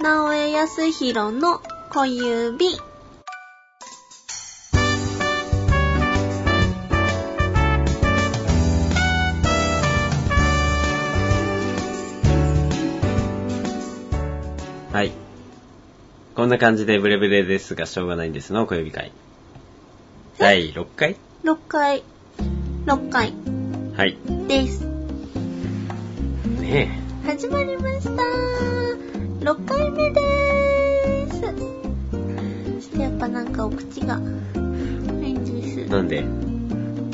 直江康弘の小指。はい。こんな感じでブレブレですが、しょうがないんですの小指会。第6回？6回、6回はい。です。ね始まりました6回目でーす。そしてやっぱなんかお口がないんです。え。なんで？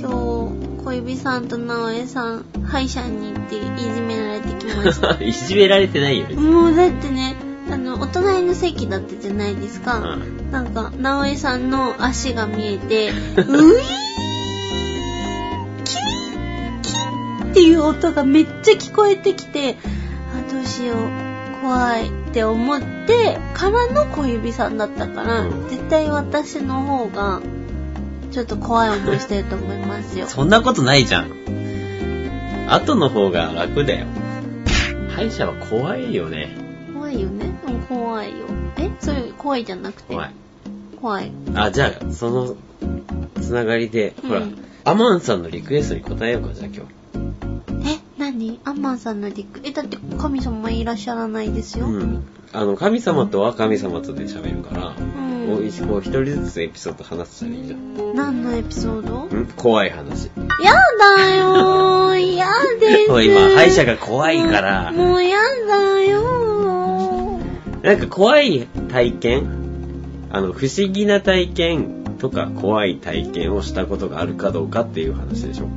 今日小指さんと直江さん歯医者に行っていじめられてきました。いじめられてないよね。もうだってねあのお隣の席だったじゃないですか、うん。なんか直江さんの足が見えて ういーキーキーっていう音がめっちゃ聞こえてきてあどうしよう怖いって思ってからの小指さんだったから、うん絶対私の方がちょっと怖い思いしてると思いますよそんなことないじゃん。後の方が楽だよ。歯医者は怖いよね。怖いよねうん怖いよえ？そういう怖いじゃなくて？怖い。怖いあ、じゃあ、その、つながりで、ほらうん、アマンさんのリクエストに答えようか、じゃあ今日。え、何アンマンさんのリク、え、だって神様いらっしゃらないですよ。うん。あの、神様とは神様とで喋るから、うんもう一こう一人ずつエピソード話したらいいじゃん。何のエピソード？ん？怖い話。やだよー。やです。も う今、歯医者が怖いから、もうやだよー。なんか怖い体験？あの、不思議な体験とか怖い体験をしたことがあるかどうかっていう話でしょ。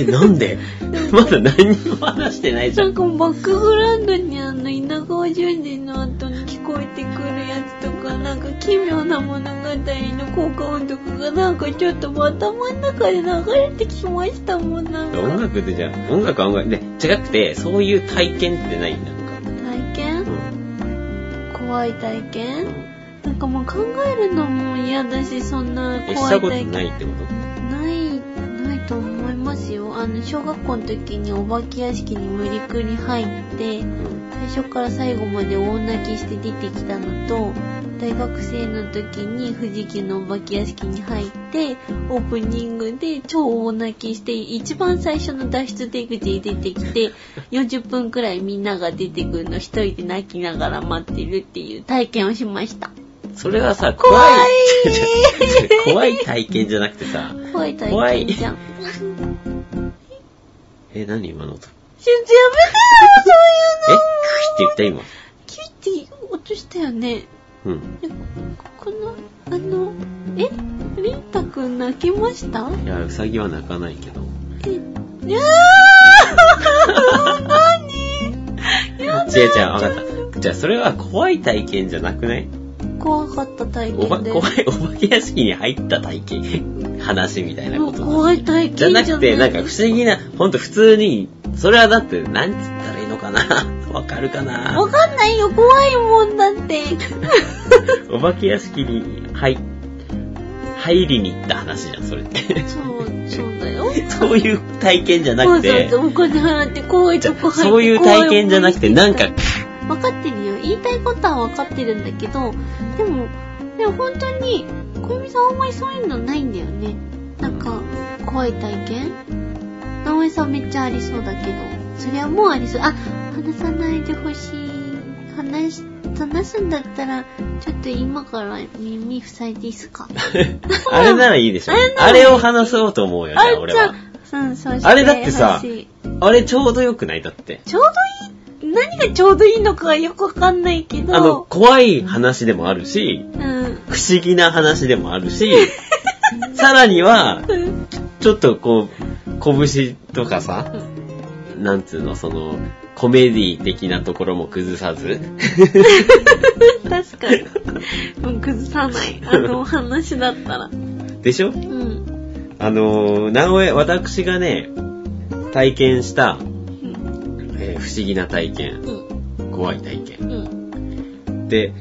え、なんで？まだ何にも話してないじゃん。なんかバックグラウンドにあの稲川淳二の後に聞こえてくるやつとか、なんか奇妙な物語の効果音とかがなんかちょっと頭の中で流れてきましたもん、なんか。音楽ってじゃん。音楽は音楽で、違くて、そういう体験ってないんだなんか。体験？うん。怖い体験？なんかもう考えるのも嫌だし、そんなえ、したこと怖い体験。ないってこと？と思いますよ。あの、小学校の時にお化け屋敷に無理くり入って、最初から最後まで大泣きして出てきたのと、大学生の時に富士急のお化け屋敷に入って、オープニングで超大泣きして、一番最初の脱出出口に出てきて、40分くらいみんなが出てくるの一人で泣きながら待ってるっていう体験をしました。それはさ、怖怖いい。怖い体験じゃなくてさ、怖い体験じゃん。え、何今の音？ちょっとやめてよ、そういうのえ？クイって言った今。キュイって音したよね。うん。えこの、あの、え？りんたくん泣きました？いや、うさぎは泣かないけど。え、いやー何やだ違う違う、わかった。じゃあ、それは怖い体験じゃなくない？怖かった体おば、験で。怖い、お化け屋敷に入った体験？話みたいなこと。怖い体験じゃなくて、なんか不不思議な、ほんと普通に、それはだって、なんつったらいいのかな？わかるかな？わかんないよ、怖いもんだって。お化け屋敷に入、入りに行った話じゃん、それって。そう、そうだよ。そういう体験じゃなくて、そうそうお金払って怖いとこ入ってそういう体験じゃなくて、なんか、分かってるよ。言いたいことは分かってるんだけど、でも、でも本当に、小指さんあんまりそういうのないんだよね。なんか、怖い体験？直江さんめっちゃありそうだけど、それはもうありそう。あ、話さないでほしい。話し、話すんだったら、ちょっと今から耳塞いでいいっすか？あれならいいでしょあれ。を話そうと思うよ、じゃあ俺は。うん、そうあれだってさあれちょうどよくない？だって。ちょうどいい何がちょうどいいのかよくわかんないけど。あの、怖い話でもあるし、うん。不思議な話でもあるし、さらには、ちょっとこう、拳とかさ、なんつうの、その、コメディ的なところも崩さず、確かに。もう崩さない。あのお話だったら。でしょ？うん。あのー、直江、私がね、体験した、うん。えー不思議な体験、うん。怖い体験。うん。で、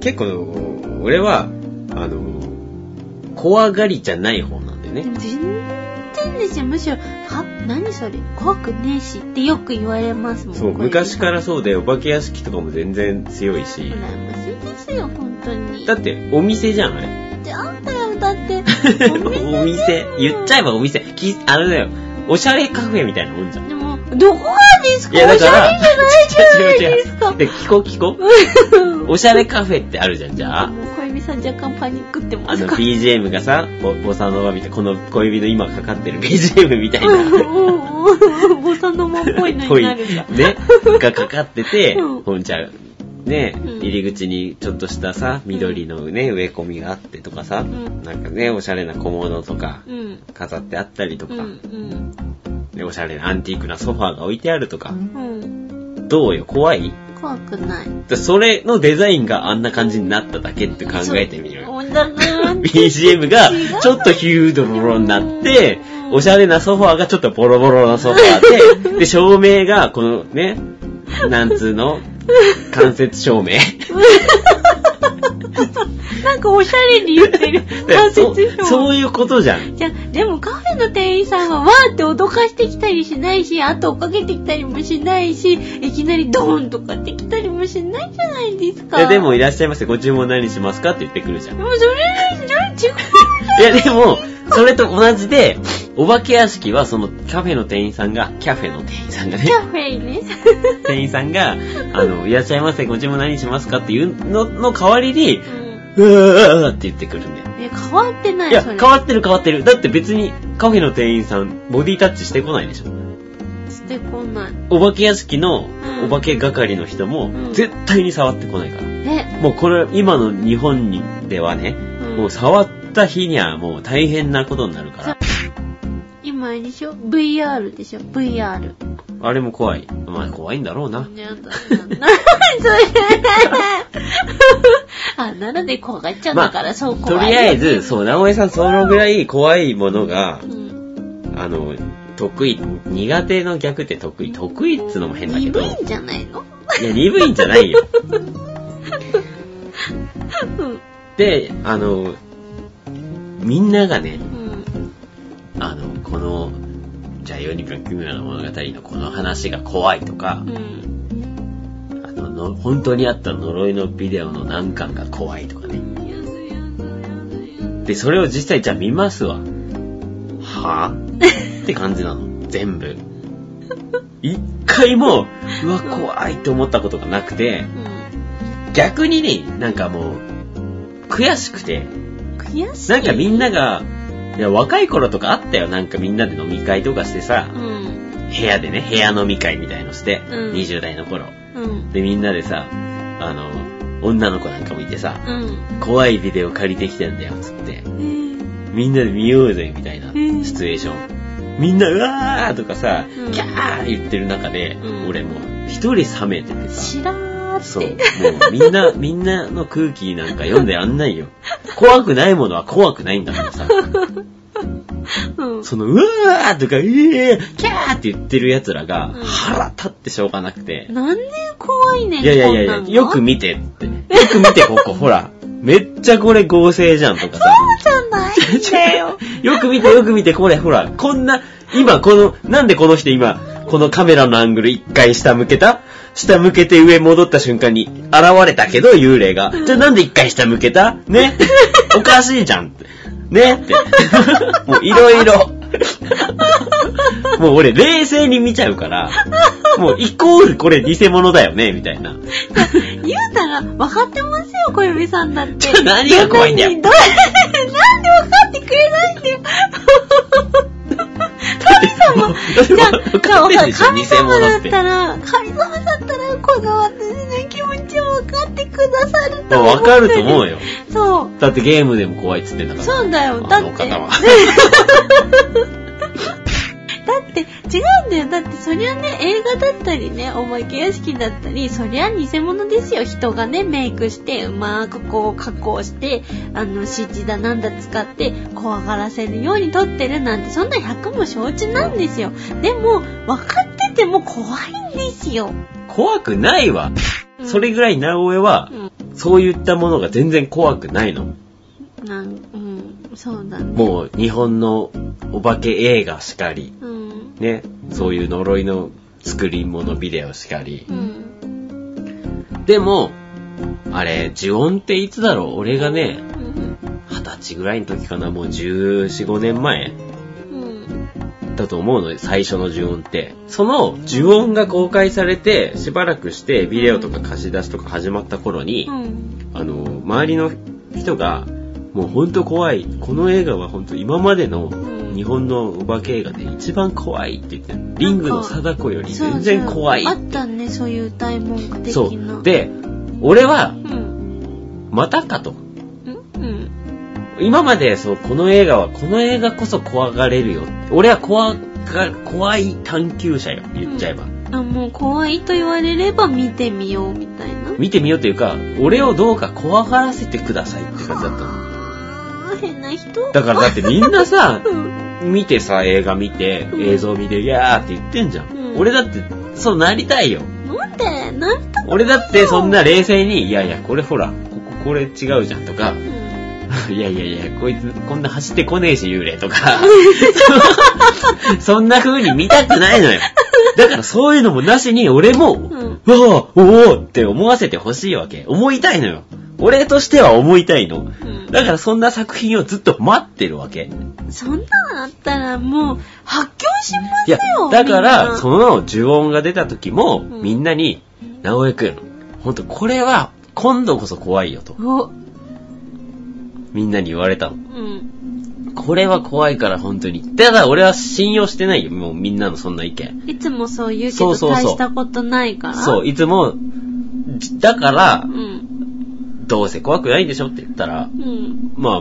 結構、俺は、あのー、怖がりじゃない方なんだよね。全然ですよ。むしろ、は、何それ？怖くねえしってよく言われますもん。そう、昔からそうで、お化け屋敷とかも全然強いし。羨ましいですよ、本当に。だって、お店じゃん、あれ。じゃあんだよ、だって。おお店。言っちゃえばお店。きあれだよ。おしゃれカフェみたいなもんじゃん。どこがですか？いや、だから、おしゃれじゃないじゃないで 聞こう聞こう。おしゃれカフェってあるじゃん、じゃあ。小指さん若干パニックってまあのすか BGM がさ、ボボサノバみたいな、この小指の今かかってる BGM みたいな。ボサノマっぽいのになるんだ。ね、がかかっててうん、ほんちゃん、ね、うん入り口にちょっとしたさ、緑のね、植え込みがあってとかさ、んなんかね、おしゃれな小物とかうん。飾ってあったりとか、うん。おしゃれなアンティークなソファーが置いてあるとか、うん。どうよ、怖い？怖くない。でそれのデザインがあんな感じになっただけって考えてみる。BGM がちょっとヒュードロロになって、おしゃれなソファーがちょっとボロボロなソファーで、で、照明がこのね、なんつうの、間接照明。なんかおしゃれに言ってる。そ表現そういうことじゃん。じゃあ、でもカフェの店員さんはわーって脅かしてきたりしないし、後追っかけてきたりもしないし、いきなりドーンとかってきたりもしないじゃないですか。ででもいらっしゃいませ、ご注文何しますかって言ってくるじゃん。でもそれ、それ違う。いやでも、それと同じで、お化け屋敷はそのカフェの店員さんが、キャフェの店員さんがねカ、フェね。店員さんが、あの、いらっしゃいませ、ご注文何しますかっていうのの代わりに、うわーって言ってくるんだよ。え、変わってないいや。変わってる変わってる。だって別にカフェの店員さん、ボディタッチしてこないでしょ。してこない。お化け屋敷のうんお化け係の人もうん絶対に触ってこないから。え、もうこれ、今の日本にではね、うんもう触った日にはもう大変なことになるから。今あれでしょ ?VR でしょ ?VR。あれも怖い。まあ怖いんだろうな。やだ、な、な、それ。あ、なので怖がっちゃうんだから、そうと怖い。りあえず、そう、直江さんそのぐらい怖いものがう、ん。あの、得意、苦手の逆って得意？得意っつうのも変だけど。鈍いんじゃないの？いや、鈍いんじゃないよ。うん。で、あの、みんながね、うん。あの、この、じゃあ、世にぶん奇妙な物語のこの話が怖いとかう、ん。あのの、本当にあった呪いのビデオの何巻が怖いとかね。で、それを実際じゃあ見ますわ。は？ぁって感じなの。全部。一回も、うわ、怖いって思ったことがなくて、逆にね、なんかもう、悔しくて、うん。悔しい。なんかみんなが、いや、若い頃とかあったよ。なんかみんなで飲み会とかしてさ、うん。部屋でね、部屋飲み会みたいのして、うん20代の頃。うん。で、みんなでさ、あの、女の子なんかもいてさ、うん。怖いビデオ借りてきてんだよ、つって。えーみんなで見ようぜ、みたいなうんシチュエーション。みんな、うわーとかさ、うんキャー言ってる中で、うん俺もう一人冷めててさ、知らーって。そう、もうみんな、みんなの空気なんか読んでやんないよ。怖くないものは怖くないんだからさ、うん。その、うわーとか、えー、キャーって言ってる奴らがうん腹立ってしょうがなくて、なんで怖いねん、いやいやいやよく見てって。よく見て、ここ、ほら。めっちゃこれ合成じゃんとかさ。じゃないんだよ。よく見て、よく見て、これ、ほら、こんな、今、この、なんでこの人今、このカメラのアングル一回下向けた？下向けて上戻った瞬間に現れたけど、幽霊が。じゃあなんで一回下向けた？ね？おかしいじゃんって。ね？って。もういろいろ。もう俺冷静に見ちゃうから、もうイコールこれ偽物だよねみたいな。言うたら、分かってますよ、小指さんだって。何が怖いんだよなんで分かってくれないんだよ。神様、じゃあ、神様だったら、神様だったら、この私の気持ちを分かってくださると思う分かると思うよ。そう。だってゲームでも怖いっつってんだから。そうだよ。だって。の方は。違うんだよ。だってそりゃね、映画だったりね、お化け屋敷だったり、そりゃ偽物ですよ。人がね、メイクして、うまくこう加工して、あの、CG だなんだ使って、怖がらせるように撮ってるなんて、そんな100も承知なんですよ。でも、分かってても怖いんですよ。怖くないわ。うんそれぐらい直江はう、ん。そういったものが全然怖くないの。なん、うん、そうだね。もう日本のお化け映画しかり、うん。ね、そういう呪いの作り物ビデオしかりう。ん。でも、あれ、呪音っていつだろう？俺がね、うん。二十歳ぐらいの時かな、もう14、5年前うん。だと思うのよ、最初の呪音って。その呪音が公開されて、しばらくしてビデオとか貸し出しとか始まった頃に、うん。あの、周りの人が、もうほんと怖い。この映画はほんと今までのん日本のお化け映画で一番怖いって言って、リングの貞子より全然怖いあったね、そういう大文句的な。そう。、で、俺はう、ん。またかと。うんうん。今まで、そう、この映画は、この映画こそ怖がれるよ。俺は怖が、怖い探求者よ、言っちゃえば。あ、もう怖いと言われれば見てみようみたいな。見てみようっていうか、俺をどうか怖がらせてくださいって感じだったの。変な人。だからだってみんなさ、うん。見てさ、映画見て、うん映像見て、いやーって言ってんじゃん。うん俺だって、そうなりたいよ。なんで？なんと俺だってそんな冷静に、いやいや、これほら、こここれ違うじゃんとかう、ん。いやいやいや、こいつこんな走ってこねえし、幽霊とか。そんな風に見たくないのよ。だからそういうのもなしに、俺も、うん。うわあ、おおって思わせてほしいわけ。思いたいのよ。俺としては思いたいの。うん。だからそんな作品をずっと待ってるわけ。そんなのあったらもう、発狂しますいやよ。、だから、なその呪音が出た時も、んみんなに、直江くん、ほんとこれは、今度こそ怖いよと、お、みんなに言われたの。うん。これは怖いから本当に。ただ俺は信用してないよ、もうみんなのそんな意見。いつもそう言うけど、大したことないから。そう、いつも、じだからう、ん。どうせ怖くないんでしょって言ったら、うん。まあ、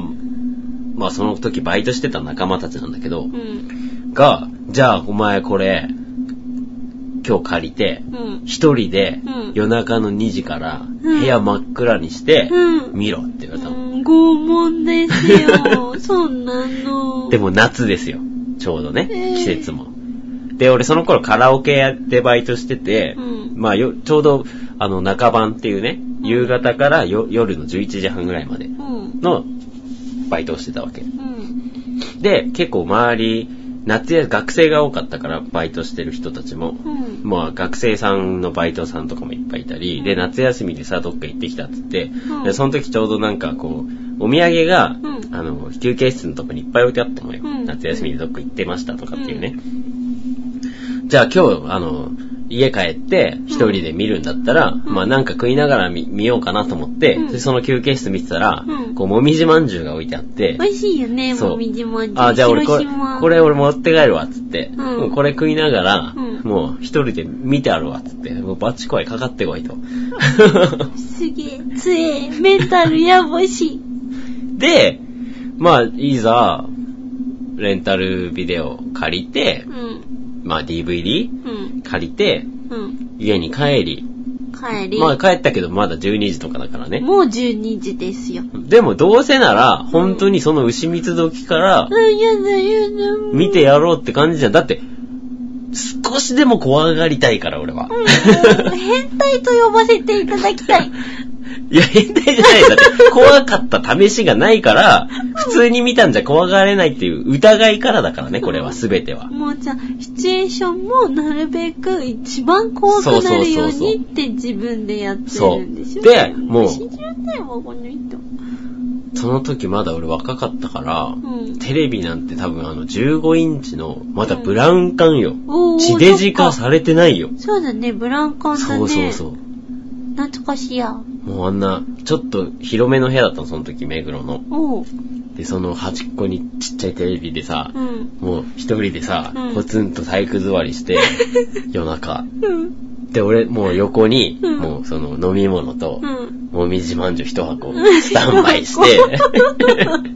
まあその時バイトしてた仲間たちなんだけどう、ん。が、じゃあお前これ、今日借りて、うん。一人でうん夜中の2時からうん部屋真っ暗にしてうん。見ろって言われたの。うん拷問ですよ。そんなの。でも夏ですよ。ちょうどねえー。季節も。で、俺その頃カラオケやってバイトしててう、ん。まあよ、ちょうど、あの、中晩っていうね、夕方からよ夜の11時半ぐらいまでうん。のバイトをしてたわけ。うん。で、結構周り、夏や学生が多かったから、バイトしてる人たちも。うん。まあ、学生さんのバイトさんとかもいっぱいいたり、で、夏休みでさ、どっか行ってきたっつって、うんで、その時ちょうどなんかこう、お土産が、うんあの、休憩室のとこにいっぱい置いてあったのよ。うん夏休みでどっか行ってましたとかっていうね。じゃあ今日、あの、家帰って一人で見るんだったら、んまあなんか食いながら見見ようかなと思って、うんでその休憩室見てたら、うんこう、もみじまんじゅうが置いてあって、美味しいよね、もみじまんじゅう。あ、じゃあ俺これこれ俺持って帰るわ、っつって。んもうこれ食いながら、うんもう一人で見てあるわ、っつって。もうバッチ怖い、かかってこいと。すげえ、強え、メンタルやぼし。で、まあ、いざ、レンタルビデオ借りてう、ん。まあ DVD うん。借りて、うん。家に帰り。帰り。まあ帰ったけどまだ12時とかだからね。もう12時ですよ。でもどうせなら、本当にその牛蜜時から見てやろうって感じじゃん。だって、少しでも怖がりたいから俺は。うん変態と呼ばせていただきたい。いや、変態じゃないよ。だって、怖かった試しがないから、普通に見たんじゃ怖がれないっていう疑いからだからね、これは、すべては。もうじゃあ、シチュエーションもなるべく一番怖くなるようにって自分でやってるんでしょ？そうでもう信じられないわ、この人。その時まだ俺若かったから、うん。テレビなんて多分あの15インチの、まだブラウン管よ。おー地デジ化されてないよ。そうだね、ブランカンだね。そうそうそう。懐かしいや。もうあんな、ちょっと広めの部屋だったの、その時、目黒の。で、その端っこにちっちゃいテレビでさ、うん。もう一人でさ、うんポツンと体育座りして、夜中。うん。で、俺、もう横に、うんもうその飲み物と、うん。もみじまんじゅう一箱、スタンバイして、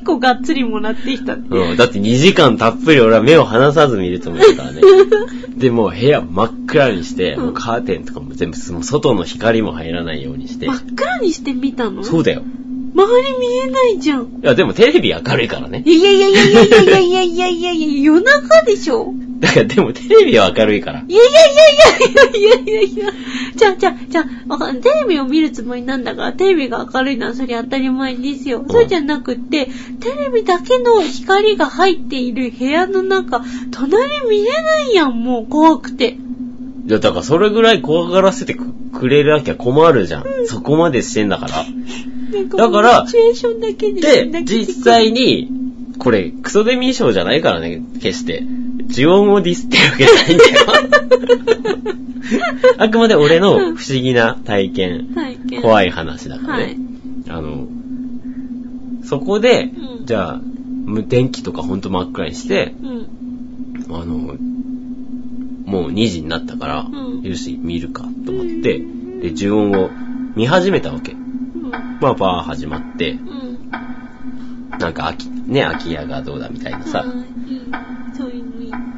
結構がっつりもらってきたね。うん、だって2時間たっぷり俺は目を離さず見ると思ってたからね。で、もう部屋真っ暗にして、うんもうカーテンとかも全部、もう外の光も入らないようにして真。っ暗にして見たの？そうだよ。周り見えないじゃん。いや、でもテレビ明るいからね。いやいやいやいやいやいやいやいやいやいや夜中でしょ？だからでもテレビは明るいから。いやいやいやいやいやいやいやじゃあ、じゃあ、じゃあ、テレビを見るつもりなんだから、テレビが明るいのはそれ当たり前ですよ。そうじゃなくって、テレビだけの光が入っている部屋の中、隣見れないやん、もう怖くて。いや、だからそれぐらい怖がらせてくくれなきゃ困るじゃん。そこまでしてんだから。だからで、実際に、これ、クソデミー賞じゃないからね、決して。呪音をディスってるわけじゃないんだよ。あくまで俺の不思議な体験、体験怖い話だからね。はいあの、そこで、うんじゃあ、無電気とかほんと真っ暗にして、うん。あの、もう2時になったから、うんよし、見るかと思って、で、呪音を見始めたわけ。うん。まあ、バー始まって、うん。なんか秋、ね、空き家がどうだみたいなさ。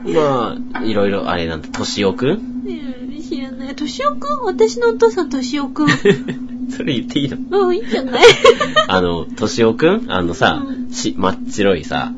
まあ、いろいろあれなんだ、としおくんうん知らない。としおくん私のお父さんとしおくん。それ言っていいの？うん、いいんじゃない？あの、としおくんあのさう、し、真っ白いさ、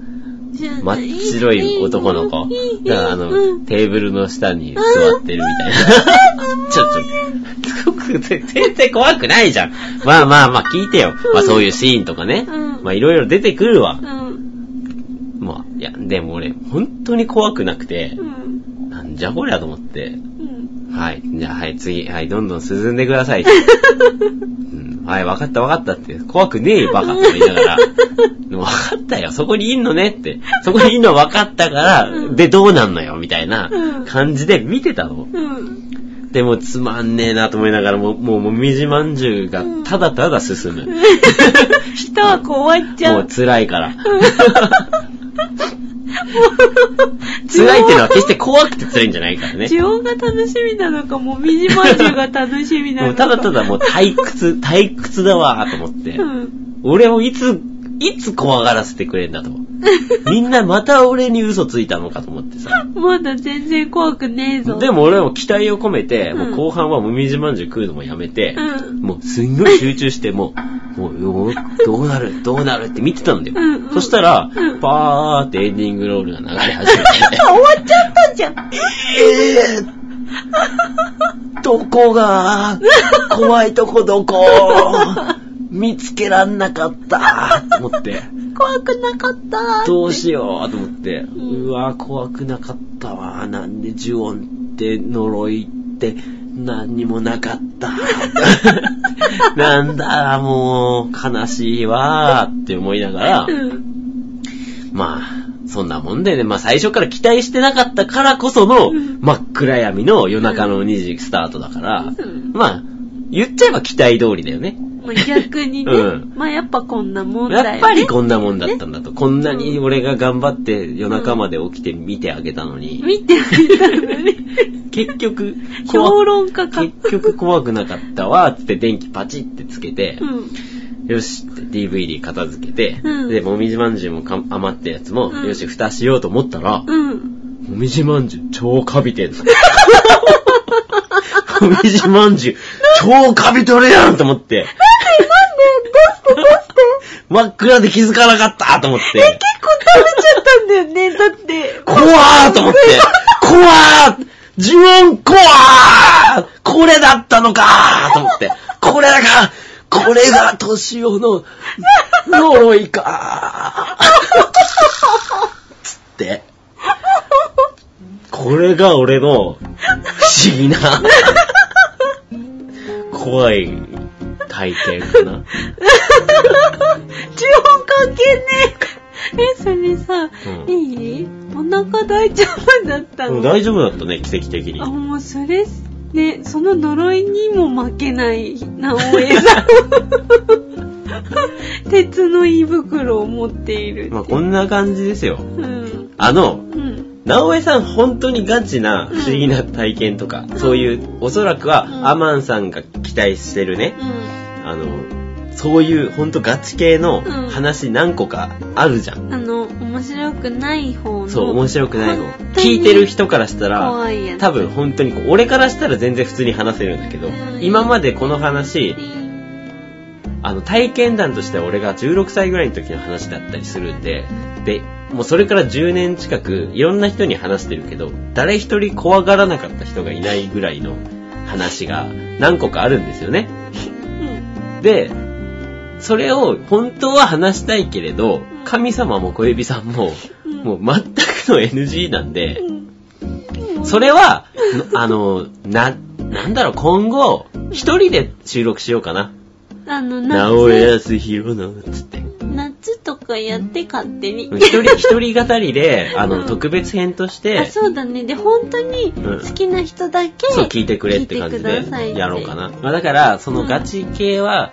真っ白い男の子。だからあの、うん。テーブルの下に座ってるみたいな。ちょっと、すごく、全然怖くないじゃん。まあまあまあ聞いてよ。まあそういうシーンとかね。うんまあいろいろ出てくるわう。ん。まあ、いや、でも俺、本当に怖くなくてう、ん。なんじゃこりゃと思って、うん。はい。じゃあ、はい、次、はい、どんどん進んでください。うん、はい、わかったわかったって、怖くねえよ、バカと言いながら。でもわかったよ、そこにいんのねって。そこにいんのわかったから、で、どうなんのよ、みたいなうん感じで見てたの。うん。でも、つまんねえなと思いながら、もう、もう、もみじまんじゅうが、ただただ進む。人は怖いっちゃもうう。辛いから。辛いってのは決して怖くて辛いんじゃないからね。呪音が楽しみなのか、もみじまんじゅうが楽しみなもうのか。ただただもう退屈、退屈だわーと思って。うん。俺をいつ、いつ怖がらせてくれんだと。みんなまた俺に嘘ついたのかと思ってさ。まだ全然怖くねえぞ。でも俺も期待を込めて、うんもう後半はもみじまんじゅう食うのもやめて、うんもうすんごい集中して、もう、もうどうなる、どうなるって見てたんだよ。うんうんそしたら、うんパーってエンディングロールが流れ始めて、あ、終わっちゃったじゃん。えー、どこが、怖いとこどこ、見つけらんなかった、と思って。怖くなかった。どうしようと思って、んうわ、怖くなかったわ。なんで呪音って呪いって何にもなかった。なんだ、もう、悲しいわって思いながら、うん。まあ、そんなもんでね、まあ最初から期待してなかったからこそのうん真っ暗闇の夜中の2時スタートだから、んまあ、言っちゃえば期待通りだよね。まあ、逆にね、うんまあやっぱこんなもんだよね。やっぱりこんなもんだったんだと。こんなに俺が頑張って夜中まで起きて見てあげたのに、見てみたのに。結局、評怖論家か。結局怖くなかったわ、つって電気パチってつけて、うん。よしって DVD 片付けて、うんで、もみじまんじゅうもか余ったやつも、うんよし、蓋しようと思ったら、うん。もみじまんじゅう超カビてんの。もみじまんじゅう超カビとるやんと思って。してどうして真っ暗で気づかなかったと思って。結構食べちゃったんだよね。だって。怖ーと思って。怖ー呪音怖ーこれだったのかーと思って。これだかこれが年男の呪いかーつって。これが俺の不思議な怖い体験かな。呪音関係ねえ。え、それさ、うんいい？お腹大丈夫だったの？うん大丈夫だったね、奇跡的にあ、。もうそれ、ね、その呪いにも負けない、直江さん。鉄の胃袋を持っている。まあこんな感じですよ。うん。あの、うん。直江さん本当にガチな不思議な体験とか、そういう、おそらくはうんアマンさんが期待してるね、うあの、そういう本当ガチ系のうん話何個かあるじゃん。ん。あの、面白くない方の。そう、面白くない方聞いてる人からしたら。多分本当に俺からしたら全然普通に話せるんだけど、うん今までこの話、あの、体験談としては俺が16歳ぐらいの時の話だったりするんで、で、もうそれから10年近くいろんな人に話してるけど、誰一人怖がらなかった人がいないぐらいの話が何個かあるんですよね。で、それを本当は話したいけれど、神様も小指さんも、もう全くの NG なんで、それは、あの、な、なんだろう、今後、一人で収録しようかな。あの、直江夏、康弘の、つって。夏とかやって勝手に。一人、一人語りで、あの、うん。特別編として。あ、、そうだね。で、本当に好きな人だけ、そう聞いてくれって感じでやろうかな。まあだから、そのガチ系は、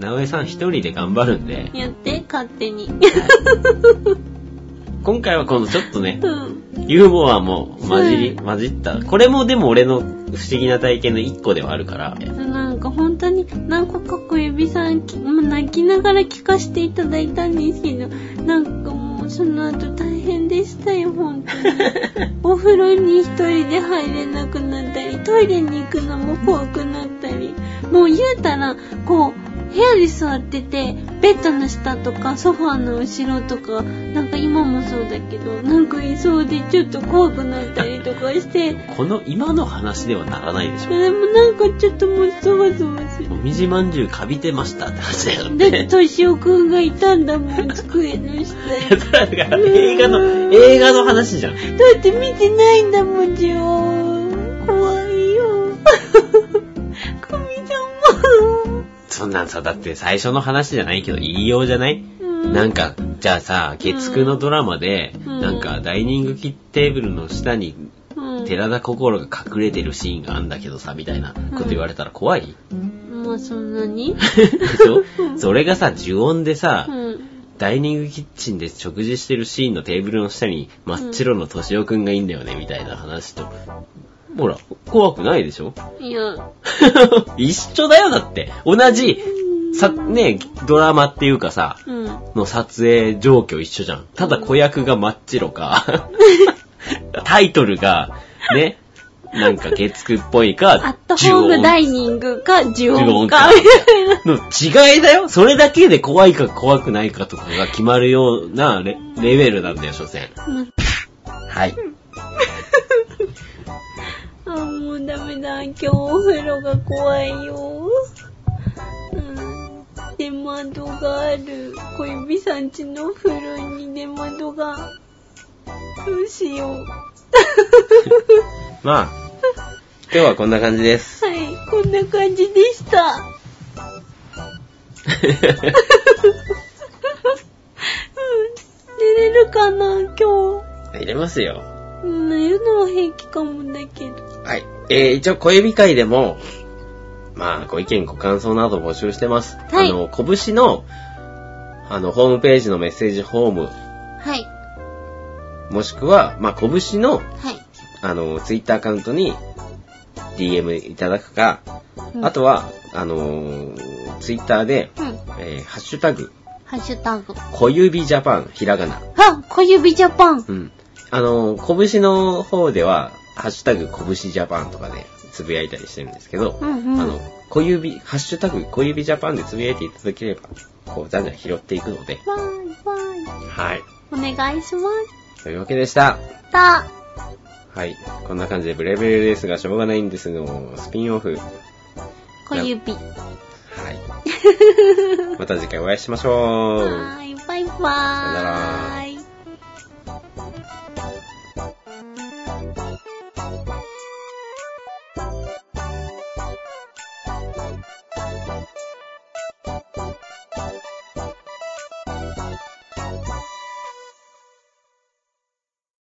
直江さん一人で頑張るんで、やって、勝手に。今回はこのちょっとね、うん。ユーモアも混じり、う混じった。これもでも俺の不思議な体験の一個ではあるから、なんか本当に何個か小指さん泣きながら聞かせていただいたんですけど、なんかもうその後大変でしたよ、本当に。お風呂に一人で入れなくなったり、トイレに行くのも怖くなったり、もう言うたら、こう、部屋で座ってて、ベッドの下とかソファーの後ろとか、なんか今もそうだけど、なんかいそうでちょっと怖くなったりとかして、この今の話ではならないでしょ。でもなんかちょっともうそわそわする。もみじまんじゅうかびてましたって話だよだって、ね。としおくんがいたんだもん、机の下に。だから映画の、映画の話じゃん。だって見てないんだもん、じゃ怖いよ。そんなんさ、だって最初の話じゃないけど言いようじゃない？なんか、じゃあさ、月9のドラマで、うん。なんかダイニングキッテーブルの下にうん、寺田心が隠れてるシーンがあんだけどさ、みたいなこと言われたら怖い、まあそんなに？でしょそれがさ、呪音でさう、ん。ダイニングキッチンで食事してるシーンのテーブルの下に真っ白の敏夫くんがいいんだよね、みたいな話と。ほら、怖くないでしょ？いや、一緒だよ、だって。同じ、さ、ね、ドラマっていうかさ、うん。の撮影状況一緒じゃん。ただ子役が真っ白か、タイトルが、ね、なんか月9っぽいか、アットホームダイニングか、呪音か呪音か、の違いだよ。それだけで怖いか怖くないかとかが決まるようなレレベルなんだよ、所詮。うんはい。あ、もうダメだ。今日お風呂が怖いよ。うん。出窓がある。小指さんちの風呂に出窓が。どうしよう。まあ、今日はこんな感じです。はい、こんな感じでした。うん。寝れるかな、今入れますよ。寝るのは平気かもだけど。はい。えー、一応小指会でも、まあ、ご意見、ご感想など募集してます。はいあの、拳の、あの、ホームページのメッセージフォーム、はい。もしくは、まあ、拳の、はい。あの、ツイッターアカウントに DM いただくか、うんあとは、あのツイッターで、うん。えーハッシュタグ、ハッシュタグ。小指ジャパン、ひらがな。あ、小指ジャパン。うん。あの拳の方では、ハッシュタグ、拳ジャパンとかでつぶやいたりしてるんですけど、うんうん。あの、小指、ハッシュタグ、小指ジャパンでつぶやいていただければ、こう、じゃんじゃん拾っていくので、わーいわーい。はい。お願いします。というわけでした。た。はい。こんな感じでブレベルですが、しょうがないんですの、スピンオフ。小指。はい。また次回お会いしましょう。はーい、バイバーイ。さよなら